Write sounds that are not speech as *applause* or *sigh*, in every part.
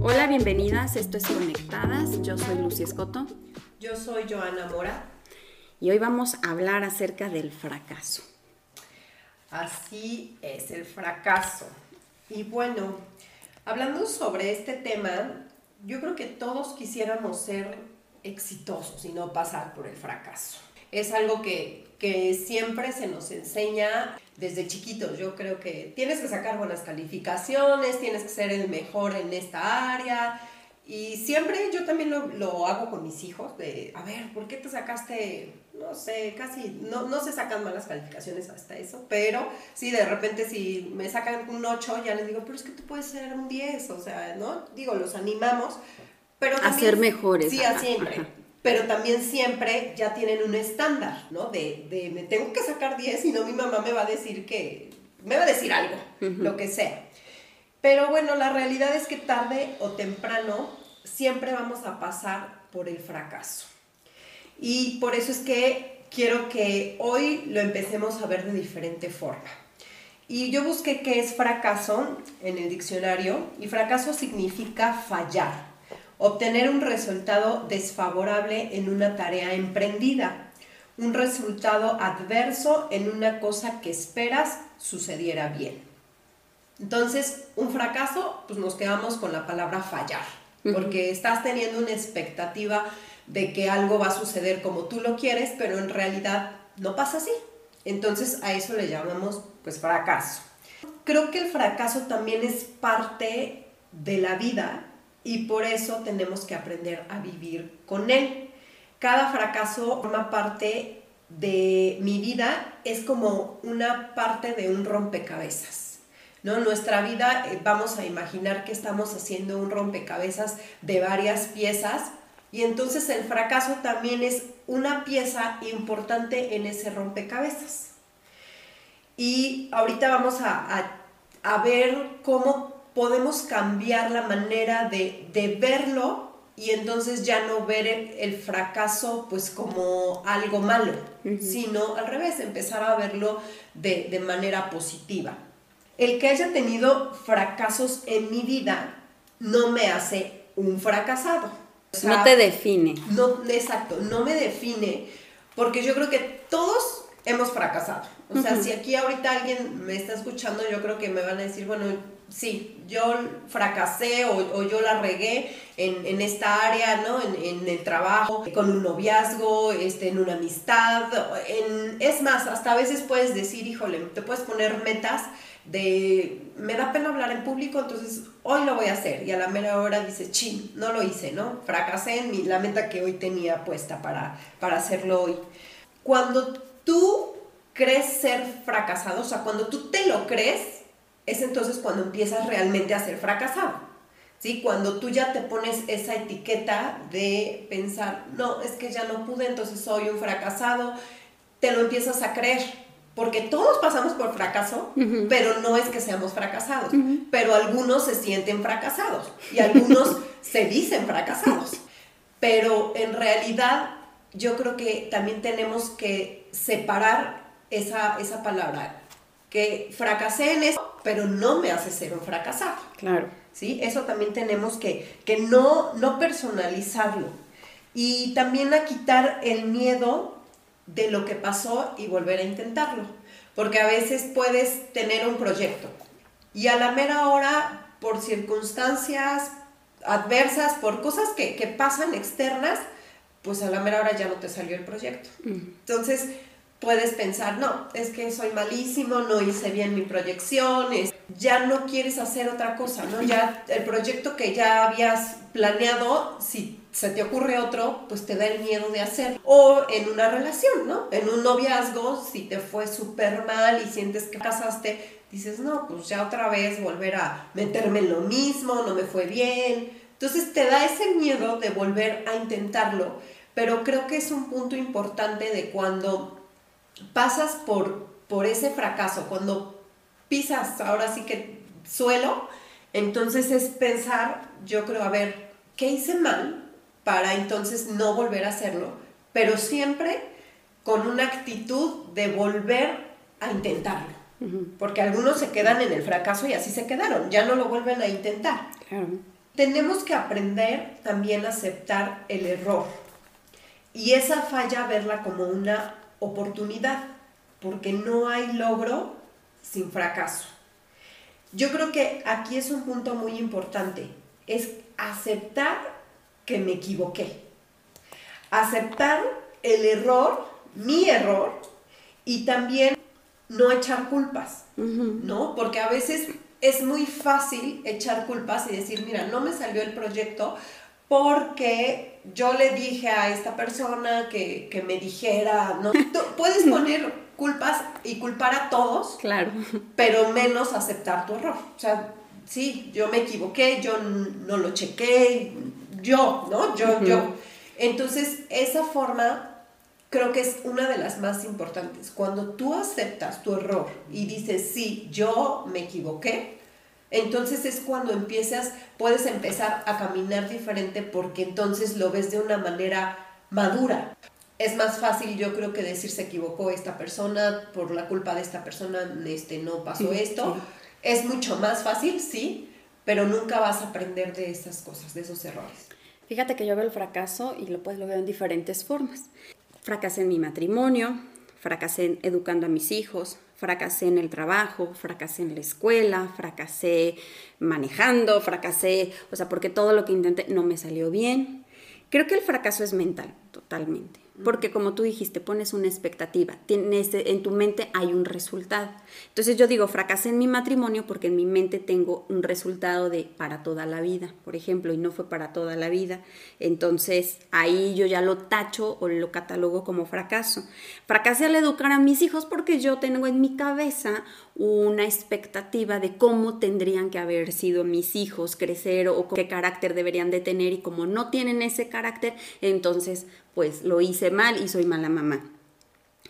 Hola, bienvenidas. Esto es Conectadas. Yo soy Lucy Escoto. Yo soy Joana Mora. Y hoy vamos a hablar acerca del fracaso. Así es, el fracaso. Y bueno, hablando sobre este tema, yo creo que todos quisiéramos ser exitosos y no pasar por el fracaso. Es algo que, que siempre se nos enseña desde chiquitos. Yo creo que tienes que sacar buenas calificaciones, tienes que ser el mejor en esta área. Y siempre yo también lo, lo hago con mis hijos, de, a ver, ¿por qué te sacaste, no sé, casi, no, no se sacan malas calificaciones hasta eso, pero sí, de repente si me sacan un 8, ya les digo, pero es que tú puedes ser un 10, o sea, ¿no? Digo, los animamos, pero... a ser mejores. Sí, a siempre pero también siempre ya tienen un estándar, ¿no? De, de, me tengo que sacar 10 y no mi mamá me va a decir que, me va a decir algo, lo que sea. Pero bueno, la realidad es que tarde o temprano siempre vamos a pasar por el fracaso. Y por eso es que quiero que hoy lo empecemos a ver de diferente forma. Y yo busqué qué es fracaso en el diccionario y fracaso significa fallar obtener un resultado desfavorable en una tarea emprendida, un resultado adverso en una cosa que esperas sucediera bien. Entonces, un fracaso, pues nos quedamos con la palabra fallar, porque estás teniendo una expectativa de que algo va a suceder como tú lo quieres, pero en realidad no pasa así. Entonces, a eso le llamamos pues fracaso. Creo que el fracaso también es parte de la vida y por eso tenemos que aprender a vivir con él. Cada fracaso forma parte de mi vida, es como una parte de un rompecabezas. ¿no? Nuestra vida eh, vamos a imaginar que estamos haciendo un rompecabezas de varias piezas y entonces el fracaso también es una pieza importante en ese rompecabezas. Y ahorita vamos a, a, a ver cómo podemos cambiar la manera de, verlo y entonces ya no ver el, fracaso pues como algo malo, sino al revés, empezar a verlo de, manera positiva. El que haya tenido fracasos en mi vida no me hace un fracasado. no te define. No, exacto, no me define porque yo creo que todos hemos fracasado. O sea, si aquí ahorita alguien me está escuchando, yo creo que me van a decir, bueno, sí, yo fracasé o, yo la regué en, esta área, ¿no? En, el trabajo, con un noviazgo, este, en una amistad. es más, hasta a veces puedes decir, híjole, te puedes poner metas de, me da pena hablar en público, entonces hoy lo voy a hacer. Y a la mera hora dices, chin, no lo hice, ¿no? Fracasé en mi, la meta que hoy tenía puesta para, para hacerlo hoy. Cuando tú crees ser fracasado, o sea, cuando tú te lo crees, es entonces cuando empiezas realmente a ser fracasado. ¿Sí? Cuando tú ya te pones esa etiqueta de pensar, no, es que ya no pude, entonces soy un fracasado, te lo empiezas a creer. Porque todos pasamos por fracaso, pero no es que seamos fracasados. Pero algunos se sienten fracasados y algunos *laughs* se dicen fracasados. Pero en realidad yo creo que también tenemos que separar esa, esa palabra que fracasé en eso, pero no me hace ser un fracasado. Claro. ¿Sí? Eso también tenemos que, que no, no personalizarlo. Y también a quitar el miedo de lo que pasó y volver a intentarlo. Porque a veces puedes tener un proyecto y a la mera hora, por circunstancias adversas, por cosas que, que pasan externas, pues a la mera hora ya no te salió el proyecto. Entonces, puedes pensar, no, es que soy malísimo, no hice bien mi proyección, ya no quieres hacer otra cosa, ¿no? Ya el proyecto que ya habías planeado, si se te ocurre otro, pues te da el miedo de hacer. O en una relación, ¿no? En un noviazgo, si te fue súper mal y sientes que casaste, dices, no, pues ya otra vez volver a meterme en lo mismo, no me fue bien. Entonces te da ese miedo de volver a intentarlo, pero creo que es un punto importante de cuando pasas por, por ese fracaso, cuando pisas ahora sí que suelo, entonces es pensar, yo creo, a ver, ¿qué hice mal para entonces no volver a hacerlo, pero siempre con una actitud de volver a intentarlo. Porque algunos se quedan en el fracaso y así se quedaron, ya no lo vuelven a intentar. Tenemos que aprender también a aceptar el error y esa falla verla como una oportunidad, porque no hay logro sin fracaso. Yo creo que aquí es un punto muy importante, es aceptar que me equivoqué, aceptar el error, mi error, y también no echar culpas, ¿no? Porque a veces es muy fácil echar culpas y decir, mira, no me salió el proyecto porque yo le dije a esta persona que, me dijera, ¿no? puedes *laughs* poner culpas y culpar a todos, claro. pero menos aceptar tu error. O sea, sí, yo me equivoqué, yo no lo chequé, yo, ¿no? Yo, yo. Entonces, esa forma creo que es una de las más importantes. Cuando tú aceptas tu error y dices, sí, yo me equivoqué, entonces es cuando empiezas, puedes empezar a caminar diferente porque entonces lo ves de una manera madura. Es más fácil, yo creo, que decir se equivocó esta persona, por la culpa de esta persona este, no pasó esto. Es mucho más fácil, sí, pero nunca vas a aprender de esas cosas, de esos errores. Fíjate que yo veo el fracaso y lo, pues, lo veo en diferentes formas. Fracasé en mi matrimonio, fracasé educando a mis hijos, fracasé en el trabajo, fracasé en la escuela, fracasé manejando, fracasé, o sea, porque todo lo que intenté no me salió bien. Creo que el fracaso es mental, totalmente. Porque como tú dijiste, pones una expectativa, tienes, en tu mente hay un resultado. Entonces yo digo, fracasé en mi matrimonio porque en mi mente tengo un resultado de para toda la vida, por ejemplo, y no fue para toda la vida. Entonces ahí yo ya lo tacho o lo catalogo como fracaso. Fracasé al educar a mis hijos porque yo tengo en mi cabeza una expectativa de cómo tendrían que haber sido mis hijos, crecer o qué carácter deberían de tener y como no tienen ese carácter, entonces pues lo hice mal y soy mala mamá.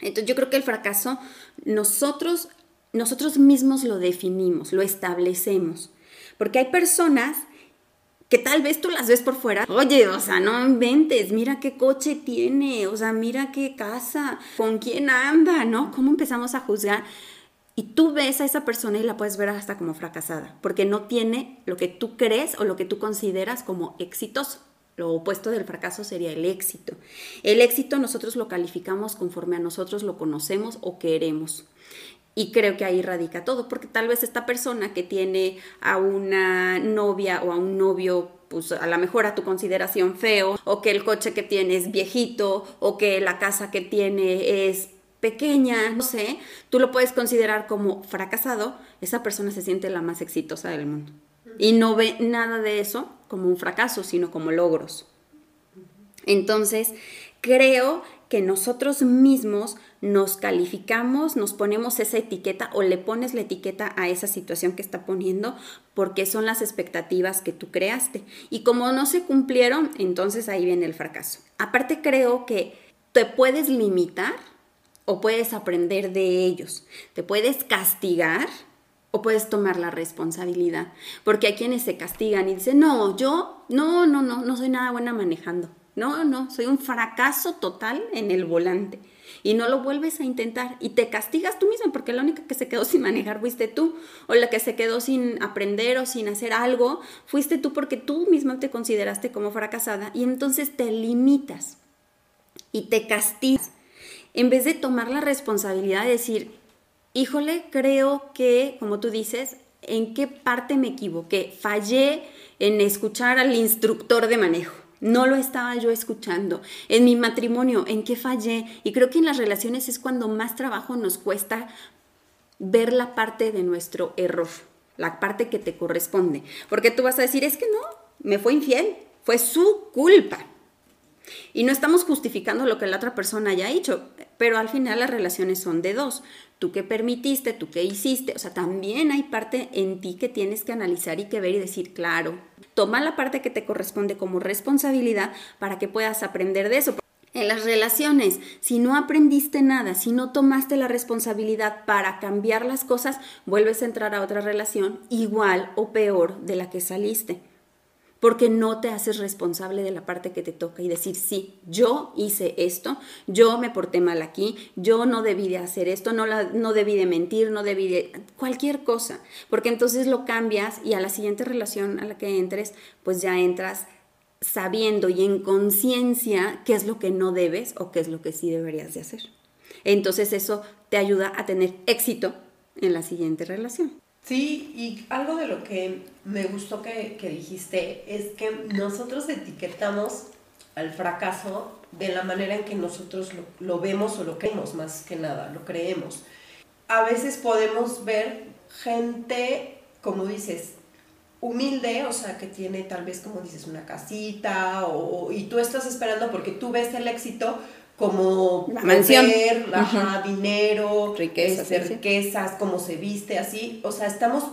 Entonces yo creo que el fracaso nosotros, nosotros mismos lo definimos, lo establecemos, porque hay personas que tal vez tú las ves por fuera, oye, o sea, no inventes, mira qué coche tiene, o sea, mira qué casa, con quién anda, ¿no? ¿Cómo empezamos a juzgar? Y tú ves a esa persona y la puedes ver hasta como fracasada, porque no tiene lo que tú crees o lo que tú consideras como exitoso. Lo opuesto del fracaso sería el éxito. El éxito nosotros lo calificamos conforme a nosotros lo conocemos o queremos. Y creo que ahí radica todo, porque tal vez esta persona que tiene a una novia o a un novio, pues a lo mejor a tu consideración feo, o que el coche que tiene es viejito, o que la casa que tiene es pequeña, no sé, tú lo puedes considerar como fracasado, esa persona se siente la más exitosa del mundo. Y no ve nada de eso como un fracaso, sino como logros. Entonces, creo que nosotros mismos nos calificamos, nos ponemos esa etiqueta o le pones la etiqueta a esa situación que está poniendo porque son las expectativas que tú creaste. Y como no se cumplieron, entonces ahí viene el fracaso. Aparte creo que te puedes limitar o puedes aprender de ellos. Te puedes castigar o puedes tomar la responsabilidad. Porque hay quienes se castigan y dicen, no, yo, no, no, no, no soy nada buena manejando. No, no, soy un fracaso total en el volante. Y no lo vuelves a intentar y te castigas tú mismo porque la única que se quedó *laughs* sin manejar fuiste tú. O la que se quedó sin aprender o sin hacer algo fuiste tú porque tú misma te consideraste como fracasada y entonces te limitas y te castigas. En vez de tomar la responsabilidad de decir, híjole, creo que, como tú dices, ¿en qué parte me equivoqué? Fallé en escuchar al instructor de manejo. No lo estaba yo escuchando. En mi matrimonio, ¿en qué fallé? Y creo que en las relaciones es cuando más trabajo nos cuesta ver la parte de nuestro error, la parte que te corresponde. Porque tú vas a decir, es que no, me fue infiel, fue su culpa. Y no estamos justificando lo que la otra persona haya hecho, pero al final las relaciones son de dos. Tú qué permitiste, tú qué hiciste, o sea, también hay parte en ti que tienes que analizar y que ver y decir, claro, toma la parte que te corresponde como responsabilidad para que puedas aprender de eso. En las relaciones, si no aprendiste nada, si no tomaste la responsabilidad para cambiar las cosas, vuelves a entrar a otra relación igual o peor de la que saliste porque no te haces responsable de la parte que te toca y decir, sí, yo hice esto, yo me porté mal aquí, yo no debí de hacer esto, no, la, no debí de mentir, no debí de cualquier cosa, porque entonces lo cambias y a la siguiente relación a la que entres, pues ya entras sabiendo y en conciencia qué es lo que no debes o qué es lo que sí deberías de hacer. Entonces eso te ayuda a tener éxito en la siguiente relación. Sí, y algo de lo que me gustó que, dijiste es que nosotros etiquetamos al fracaso de la manera en que nosotros lo, vemos o lo creemos, más que nada, lo creemos. A veces podemos ver gente, como dices, humilde, o sea, que tiene tal vez, como dices, una casita, o, y tú estás esperando porque tú ves el éxito como la mansión, dinero, riquezas, este, riquezas, cómo se viste, así. O sea, estamos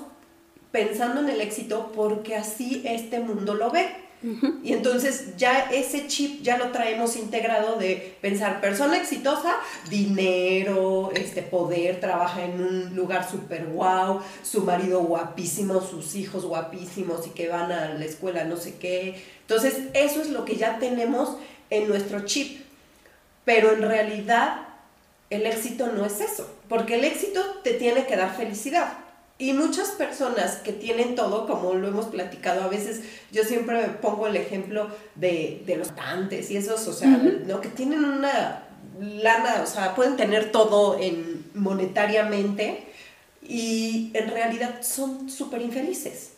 pensando en el éxito porque así este mundo lo ve. Y entonces ya ese chip ya lo traemos integrado de pensar persona exitosa, dinero, este poder, trabaja en un lugar súper guau, su marido guapísimo, sus hijos guapísimos y que van a la escuela no sé qué. Entonces eso es lo que ya tenemos en nuestro chip. Pero en realidad el éxito no es eso, porque el éxito te tiene que dar felicidad. Y muchas personas que tienen todo, como lo hemos platicado, a veces yo siempre pongo el ejemplo de, los cantantes y esos, o sea, ¿no? que tienen una lana, o sea, pueden tener todo en monetariamente y en realidad son súper infelices.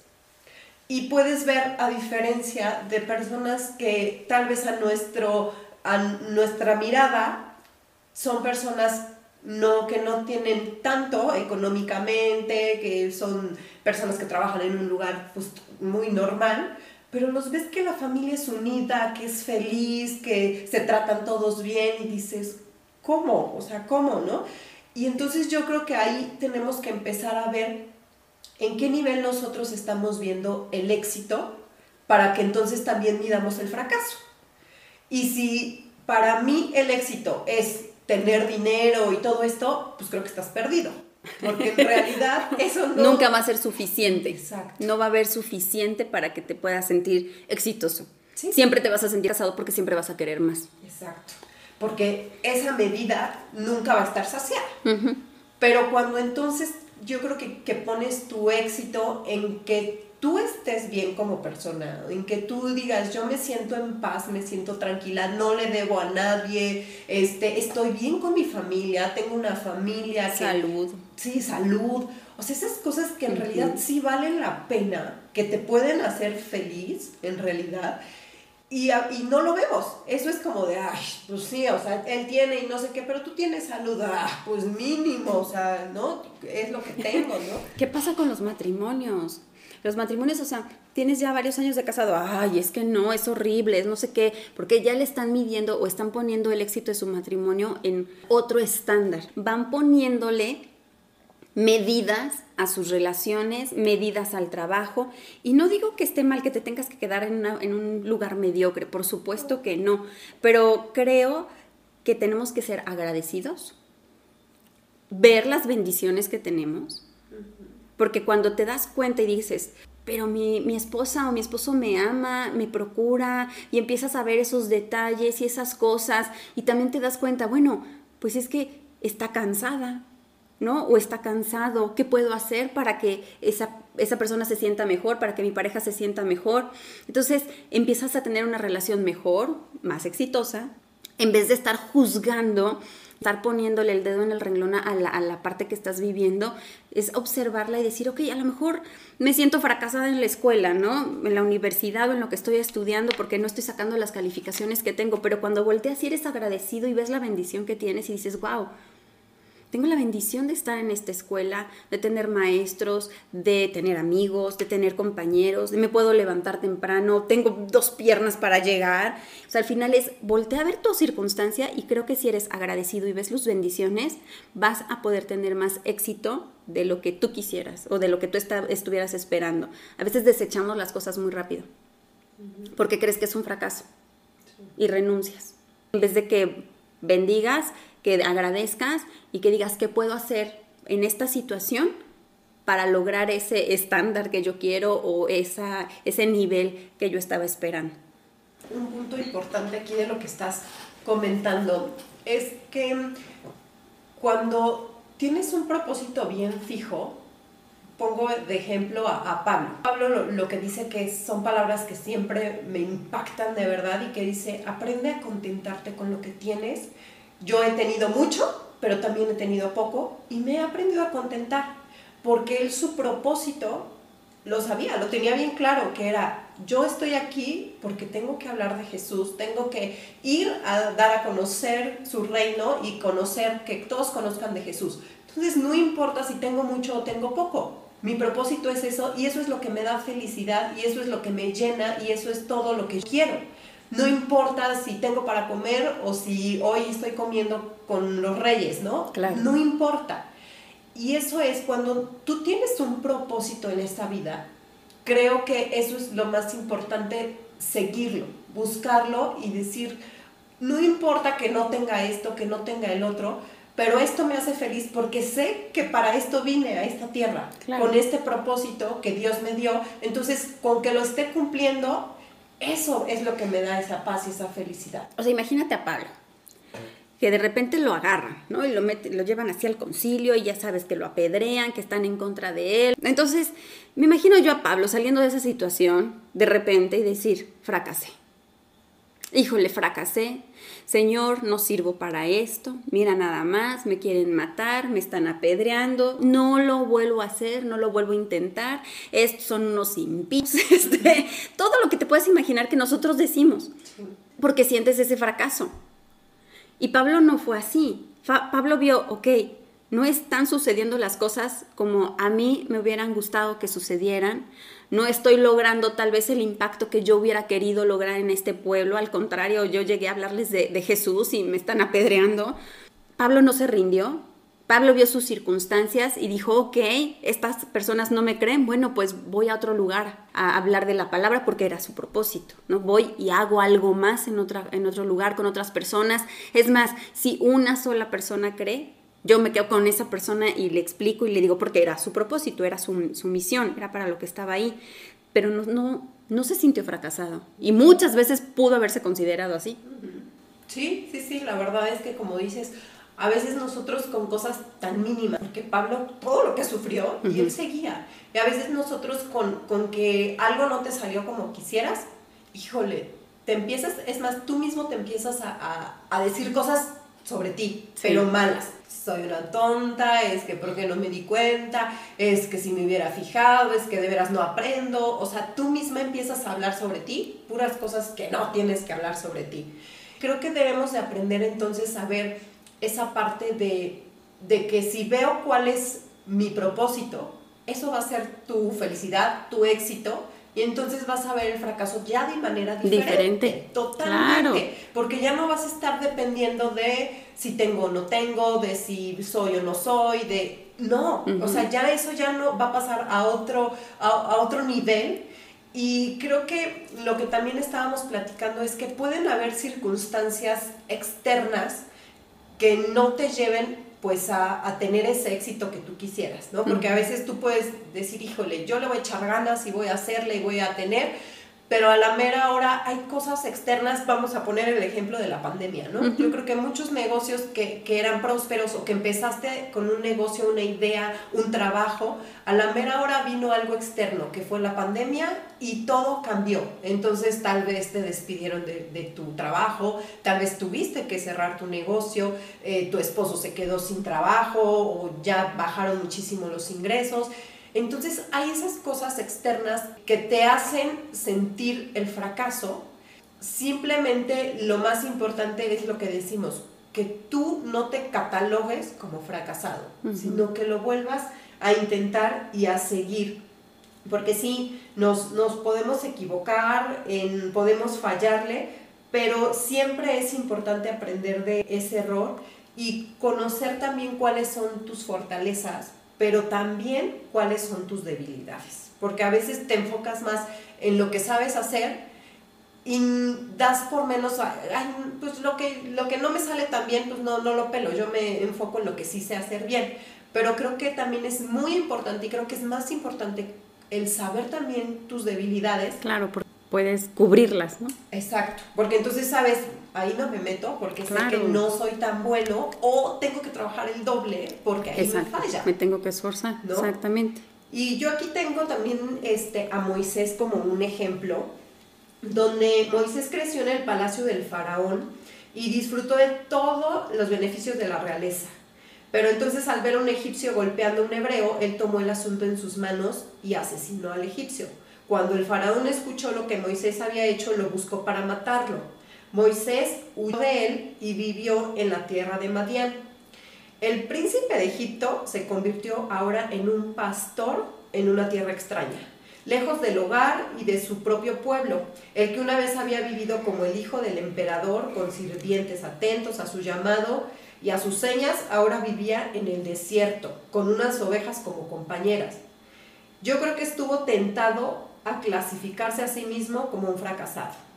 Y puedes ver a diferencia de personas que tal vez a nuestro a nuestra mirada son personas que no tienen tanto económicamente, que son personas que trabajan en un lugar pues, muy normal, pero los ves que la familia es unida, que es feliz, que se tratan todos bien y dices, ¿cómo? O sea, ¿cómo, no? Y entonces yo creo que ahí tenemos que empezar a ver en qué nivel nosotros estamos viendo el éxito para que entonces también midamos el fracaso. Y si para mí el éxito es tener dinero y todo esto, pues creo que estás perdido. Porque en realidad *laughs* eso no... Nunca va a ser suficiente. Exacto. No va a haber suficiente para que te puedas sentir exitoso. Siempre te vas a sentir casado porque siempre vas a querer más. Exacto. Porque esa medida nunca va a estar saciada. Pero cuando entonces yo creo que, que pones tu éxito en que tú estés bien como persona, en que tú digas, yo me siento en paz, me siento tranquila, no le debo a nadie, este, estoy bien con mi familia, tengo una familia. salud. Sí, salud. O sea, esas cosas que en realidad sí valen la pena, que te pueden hacer feliz, en realidad. Y, y, no lo vemos. Eso es como de, ay, pues sí, o sea, él tiene y no sé qué, pero tú tienes salud, ah, pues mínimo, o sea, ¿no? Es lo que tengo, ¿no? ¿Qué pasa con los matrimonios? Los matrimonios, o sea, tienes ya varios años de casado, ay, es que no, es horrible, es no sé qué, porque ya le están midiendo o están poniendo el éxito de su matrimonio en otro estándar. Van poniéndole medidas a sus relaciones, medidas al trabajo. Y no digo que esté mal que te tengas que quedar en, en, un lugar mediocre, por supuesto que no, pero creo que tenemos que ser agradecidos, ver las bendiciones que tenemos porque cuando te das cuenta y dices, pero mi, mi, esposa o mi esposo me ama, me procura, y empiezas a ver esos detalles y esas cosas, y también te das cuenta, bueno, pues es que está cansada, ¿no? O está cansado, ¿qué puedo hacer para que esa, esa persona se sienta mejor, para que mi pareja se sienta mejor? Entonces empiezas a tener una relación mejor, más exitosa, en vez de estar juzgando estar poniéndole el dedo en el renglón a la, parte que estás viviendo, es observarla y decir, ok, a lo mejor me siento fracasada en la escuela, ¿no? En la universidad o en lo que estoy estudiando porque no estoy sacando las calificaciones que tengo, pero cuando volteas y eres agradecido y ves la bendición que tienes y dices, wow, tengo la bendición de estar en esta escuela, de tener maestros, de tener amigos, de tener compañeros, de me puedo levantar temprano, tengo dos piernas para llegar. O sea, al final es voltea a ver tu circunstancia y creo que si eres agradecido y ves tus bendiciones, vas a poder tener más éxito de lo que tú quisieras o de lo que tú estuvieras esperando. A veces desechamos las cosas muy rápido porque crees que es un fracaso y renuncias. En vez de que bendigas, que agradezcas y que digas qué puedo hacer en esta situación para lograr ese estándar que yo quiero o esa, ese nivel que yo estaba esperando. Un punto importante aquí de lo que estás comentando es que cuando tienes un propósito bien fijo, pongo de ejemplo a, Pablo. Pablo lo, que dice que son palabras que siempre me impactan de verdad y que dice, aprende a contentarte con lo que tienes. Yo he tenido mucho, pero también he tenido poco y me he aprendido a contentar, porque él su propósito lo sabía, lo tenía bien claro, que era, yo estoy aquí porque tengo que hablar de Jesús, tengo que ir a dar a conocer su reino y conocer, que todos conozcan de Jesús. Entonces no importa si tengo mucho o tengo poco, mi propósito es eso y eso es lo que me da felicidad y eso es lo que me llena y eso es todo lo que quiero. No importa si tengo para comer o si hoy estoy comiendo con los reyes, ¿no? Claro. No importa. Y eso es cuando tú tienes un propósito en esta vida, creo que eso es lo más importante, seguirlo, buscarlo y decir, no importa que no tenga esto, que no tenga el otro, pero esto me hace feliz porque sé que para esto vine a esta tierra, con este propósito que Dios me dio. Entonces, con que lo esté cumpliendo, eso es lo que me da esa paz y esa felicidad. O sea, imagínate a Pablo, que de repente lo agarran, ¿no? Y lo, lo llevan hacia el concilio y ya sabes que lo apedrean, que están en contra de él. Entonces, me imagino yo a Pablo saliendo de esa situación de repente y decir, fracasé. Híjole, fracasé. Señor, no sirvo para esto. Mira nada más, me quieren matar, me están apedreando. No lo vuelvo a hacer, no lo vuelvo a intentar. Estos son unos impíos. *laughs* Este, todo lo que te puedes imaginar que nosotros decimos. Porque sientes ese fracaso. Y Pablo no fue así. Pablo vio, ok, no están sucediendo las cosas como a mí me hubieran gustado que sucedieran no estoy logrando tal vez el impacto que yo hubiera querido lograr en este pueblo, al contrario, yo llegué a hablarles de, Jesús y me están apedreando. Pablo no se rindió, Pablo vio sus circunstancias y dijo, ok, estas personas no me creen, bueno, pues voy a otro lugar a hablar de la palabra porque era su propósito, ¿no? Voy y hago algo más en, otra, en otro lugar con otras personas. Es más, si una sola persona cree, yo me quedo con esa persona y le explico y le digo porque era su propósito, era su, misión, era para lo que estaba ahí, pero no, no, no se sintió fracasado. Y muchas veces pudo haberse considerado así. Sí, sí, sí, la verdad es que como dices, a veces nosotros con cosas tan mínimas, porque Pablo todo lo que sufrió y él seguía, y a veces nosotros con, con que algo no te salió como quisieras, híjole, te empiezas, es más, tú mismo te empiezas a, a, a decir cosas sobre ti, pero malas. Soy una tonta, es que por qué no me di cuenta, es que si me hubiera fijado, es que de veras no aprendo, o sea, tú misma empiezas a hablar sobre ti, puras cosas que no tienes que hablar sobre ti. Creo que debemos de aprender entonces a ver esa parte de, de que si veo cuál es mi propósito, eso va a ser tu felicidad, tu éxito, y entonces vas a ver el fracaso ya de manera diferente. Totalmente. Porque ya no vas a estar dependiendo de si tengo o no tengo, de si soy o no soy, de... No, o sea, ya eso ya no va a pasar a otro, a, otro nivel. Y creo que lo que también estábamos platicando es que pueden haber circunstancias externas que no te lleven pues a, tener ese éxito que tú quisieras, ¿no? Porque a veces tú puedes decir, híjole, yo le voy a echar ganas y voy a hacerle y voy a tener, pero a la mera hora hay cosas externas, vamos a poner el ejemplo de la pandemia, ¿no? Yo creo que muchos negocios que, que, eran prósperos o que empezaste con un negocio, una idea, un trabajo, a la mera hora vino algo externo, que fue la pandemia y todo cambió. Entonces tal vez te despidieron de, de tu trabajo, tal vez tuviste que cerrar tu negocio, eh, tu esposo se quedó sin trabajo o ya bajaron muchísimo los ingresos. Entonces hay esas cosas externas que te hacen sentir el fracaso. Simplemente lo más importante es lo que decimos, que tú no te catalogues como fracasado, sino que lo vuelvas a intentar y a seguir. Porque sí, nos, nos podemos equivocar, en, podemos fallarle, pero siempre es importante aprender de ese error y conocer también cuáles son tus fortalezas pero también cuáles son tus debilidades, porque a veces te enfocas más en lo que sabes hacer y das por menos, pues lo que, lo que no me sale tan bien, pues no, no lo pelo, yo me enfoco en lo que sí sé hacer bien. Pero creo que también es muy importante y creo que es más importante el saber también tus debilidades. Claro, porque puedes cubrirlas, ¿no? Exacto, porque entonces sabes, ahí no me meto porque sé que no soy tan bueno o tengo que trabajar el doble porque ahí me falla. Me tengo que esforzar, exactamente. Y yo aquí tengo también este, a Moisés como un ejemplo, donde Moisés creció en el palacio del faraón y disfrutó de todos los beneficios de la realeza. Pero entonces al ver a un egipcio golpeando a un hebreo, él tomó el asunto en sus manos y asesinó al egipcio. Cuando el faraón escuchó lo que Moisés había hecho, lo buscó para matarlo. Moisés huyó de él y vivió en la tierra de Madián. El príncipe de Egipto se convirtió ahora en un pastor en una tierra extraña, lejos del hogar y de su propio pueblo, el que una vez había vivido como el hijo del emperador, con sirvientes atentos a su llamado y a sus señas, ahora vivía en el desierto, con unas ovejas como compañeras. Yo creo que estuvo tentado a clasificarse a sí mismo como un fracasado.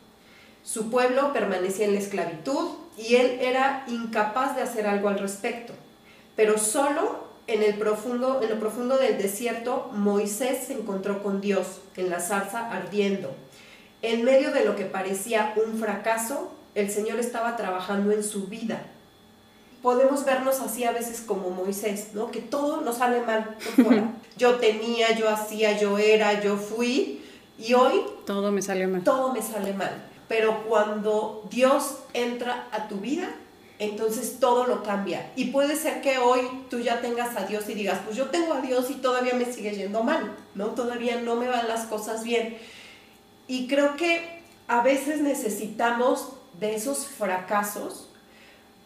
Su pueblo permanecía en la esclavitud y él era incapaz de hacer algo al respecto. Pero solo en, el profundo, en lo profundo del desierto, Moisés se encontró con Dios en la zarza ardiendo. En medio de lo que parecía un fracaso, el Señor estaba trabajando en su vida. Podemos vernos así a veces como Moisés, ¿no? Que todo nos sale mal *laughs* Yo tenía, yo hacía, yo era, yo fui, y hoy... Todo me sale mal. Todo me sale mal. Pero cuando Dios entra a tu vida, entonces todo lo cambia. Y puede ser que hoy tú ya tengas a Dios y digas, pues yo tengo a Dios y todavía me sigue yendo mal, ¿no? Todavía no me van las cosas bien. Y creo que a veces necesitamos de esos fracasos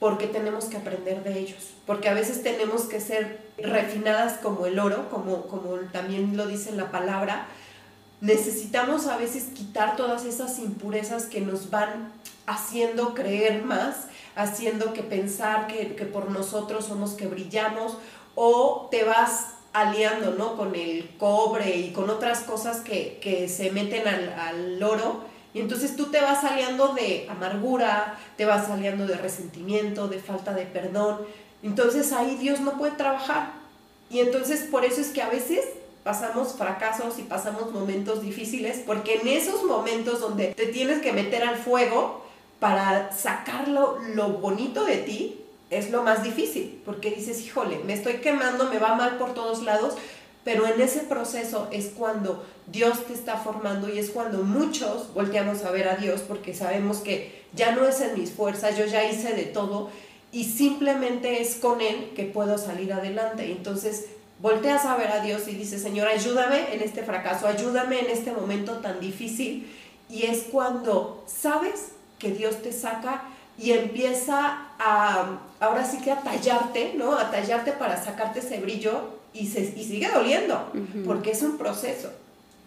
porque tenemos que aprender de ellos, porque a veces tenemos que ser refinadas como el oro, como, como también lo dice la palabra, necesitamos a veces quitar todas esas impurezas que nos van haciendo creer más haciendo que pensar que, por nosotros somos que brillamos, o te vas aliando, ¿no? Con el cobre y con otras cosas que, se meten al, al, oro. Y entonces tú te vas aliando de amargura, te vas aliando de resentimiento, de falta de perdón. Entonces ahí Dios no puede trabajar. Y entonces por eso es que a veces pasamos fracasos y pasamos momentos difíciles, porque en esos momentos donde te tienes que meter al fuego, para sacarlo lo bonito de ti es lo más difícil, porque dices, híjole, me estoy quemando, me va mal por todos lados, pero en ese proceso es cuando Dios te está formando y es cuando muchos volteamos a ver a Dios porque sabemos que ya no es en mis fuerzas, yo ya hice de todo y simplemente es con Él que puedo salir adelante. Entonces volteas a ver a Dios y dices, Señor, ayúdame en este fracaso, ayúdame en este momento tan difícil. Y es cuando sabes que Dios te saca y empieza a, ahora sí que a tallarte, ¿no? A tallarte para sacarte ese brillo y, se, y sigue doliendo, porque es un proceso,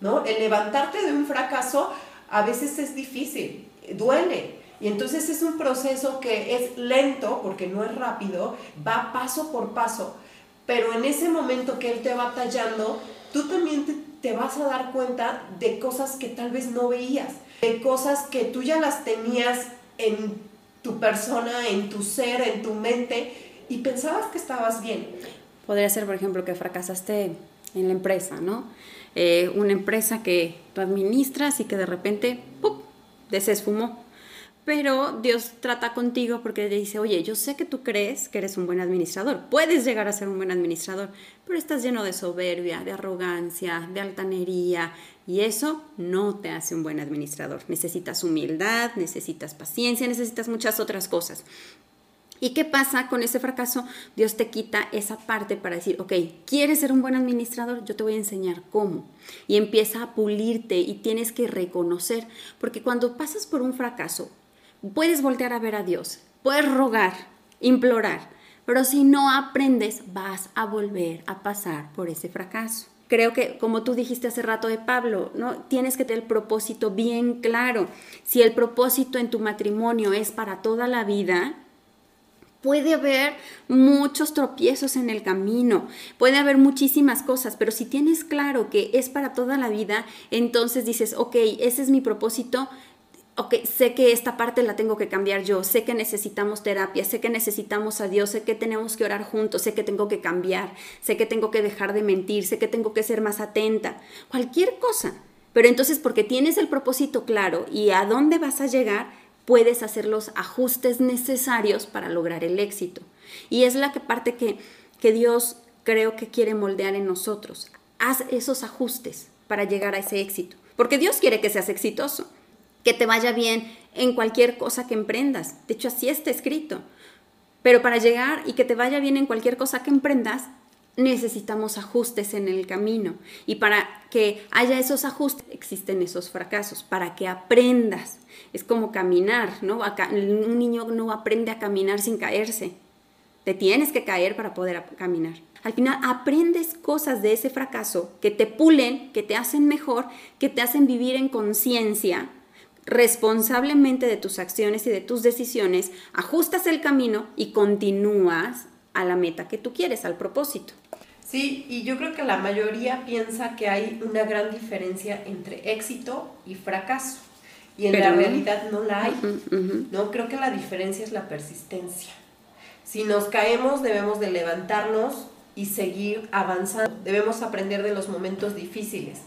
¿no? El levantarte de un fracaso a veces es difícil, duele. Y entonces es un proceso que es lento, porque no es rápido, va paso por paso, pero en ese momento que Él te va tallando, tú también te, vas a dar cuenta de cosas que tal vez no veías de cosas que tú ya las tenías en tu persona, en tu ser, en tu mente y pensabas que estabas bien. Podría ser, por ejemplo, que fracasaste en la empresa, ¿no? Eh, una empresa que tú administras y que de repente, ¡pum!, desesfumó pero Dios trata contigo porque te dice, oye, yo sé que tú crees que eres un buen administrador, puedes llegar a ser un buen administrador, pero estás lleno de soberbia, de arrogancia, de altanería, y eso no te hace un buen administrador. Necesitas humildad, necesitas paciencia, necesitas muchas otras cosas. ¿Y qué pasa con ese fracaso? Dios te quita esa parte para decir, ok, ¿quieres ser un buen administrador? Yo te voy a enseñar cómo. Y empieza a pulirte y tienes que reconocer, porque cuando pasas por un fracaso, Puedes voltear a ver a Dios, puedes rogar, implorar, pero si no aprendes vas a volver a pasar por ese fracaso. Creo que, como tú dijiste hace rato de Pablo, ¿no? tienes que tener el propósito bien claro. Si el propósito en tu matrimonio es para toda la vida, Puede haber muchos tropiezos en el camino, puede haber muchísimas cosas, pero si tienes claro que es para toda la vida, entonces dices, ok, ese es mi propósito, ok, sé que esta parte la tengo que cambiar yo, sé que necesitamos terapia, sé que necesitamos a Dios, sé que tenemos que orar juntos, sé que tengo que cambiar, sé que tengo que dejar de mentir, sé que tengo que ser más atenta, cualquier cosa. Pero entonces porque tienes el propósito claro y a dónde vas a llegar, puedes hacer los ajustes necesarios para lograr el éxito. Y es la parte que, que Dios creo que quiere moldear en nosotros. Haz esos ajustes para llegar a ese éxito. Porque Dios quiere que seas exitoso, que te vaya bien en cualquier cosa que emprendas. De hecho, así está escrito. Pero para llegar y que te vaya bien en cualquier cosa que emprendas, necesitamos ajustes en el camino. Y para que haya esos ajustes, existen esos fracasos, para que aprendas. Es como caminar, ¿no? Un niño no aprende a caminar sin caerse. Te tienes que caer para poder caminar. Al final aprendes cosas de ese fracaso que te pulen, que te hacen mejor, que te hacen vivir en conciencia responsablemente de tus acciones y de tus decisiones, ajustas el camino y continúas a la meta que tú quieres, al propósito. Sí, y yo creo que la mayoría piensa que hay una gran diferencia entre éxito y fracaso. Y en la realidad no la hay. No, creo que la diferencia es la persistencia. Si nos caemos, debemos de levantarnos y seguir avanzando. Debemos aprender de los momentos difíciles.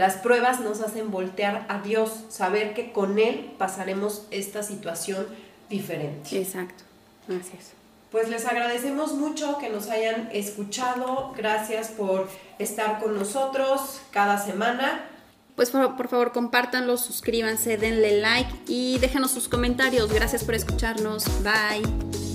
Las pruebas nos hacen voltear a Dios, saber que con Él pasaremos esta situación diferente. Exacto, gracias. Pues les agradecemos mucho que nos hayan escuchado. Gracias por estar con nosotros cada semana. Pues por, por, favor compártanlo, suscríbanse, denle like y déjenos sus comentarios. Gracias por escucharnos. Bye.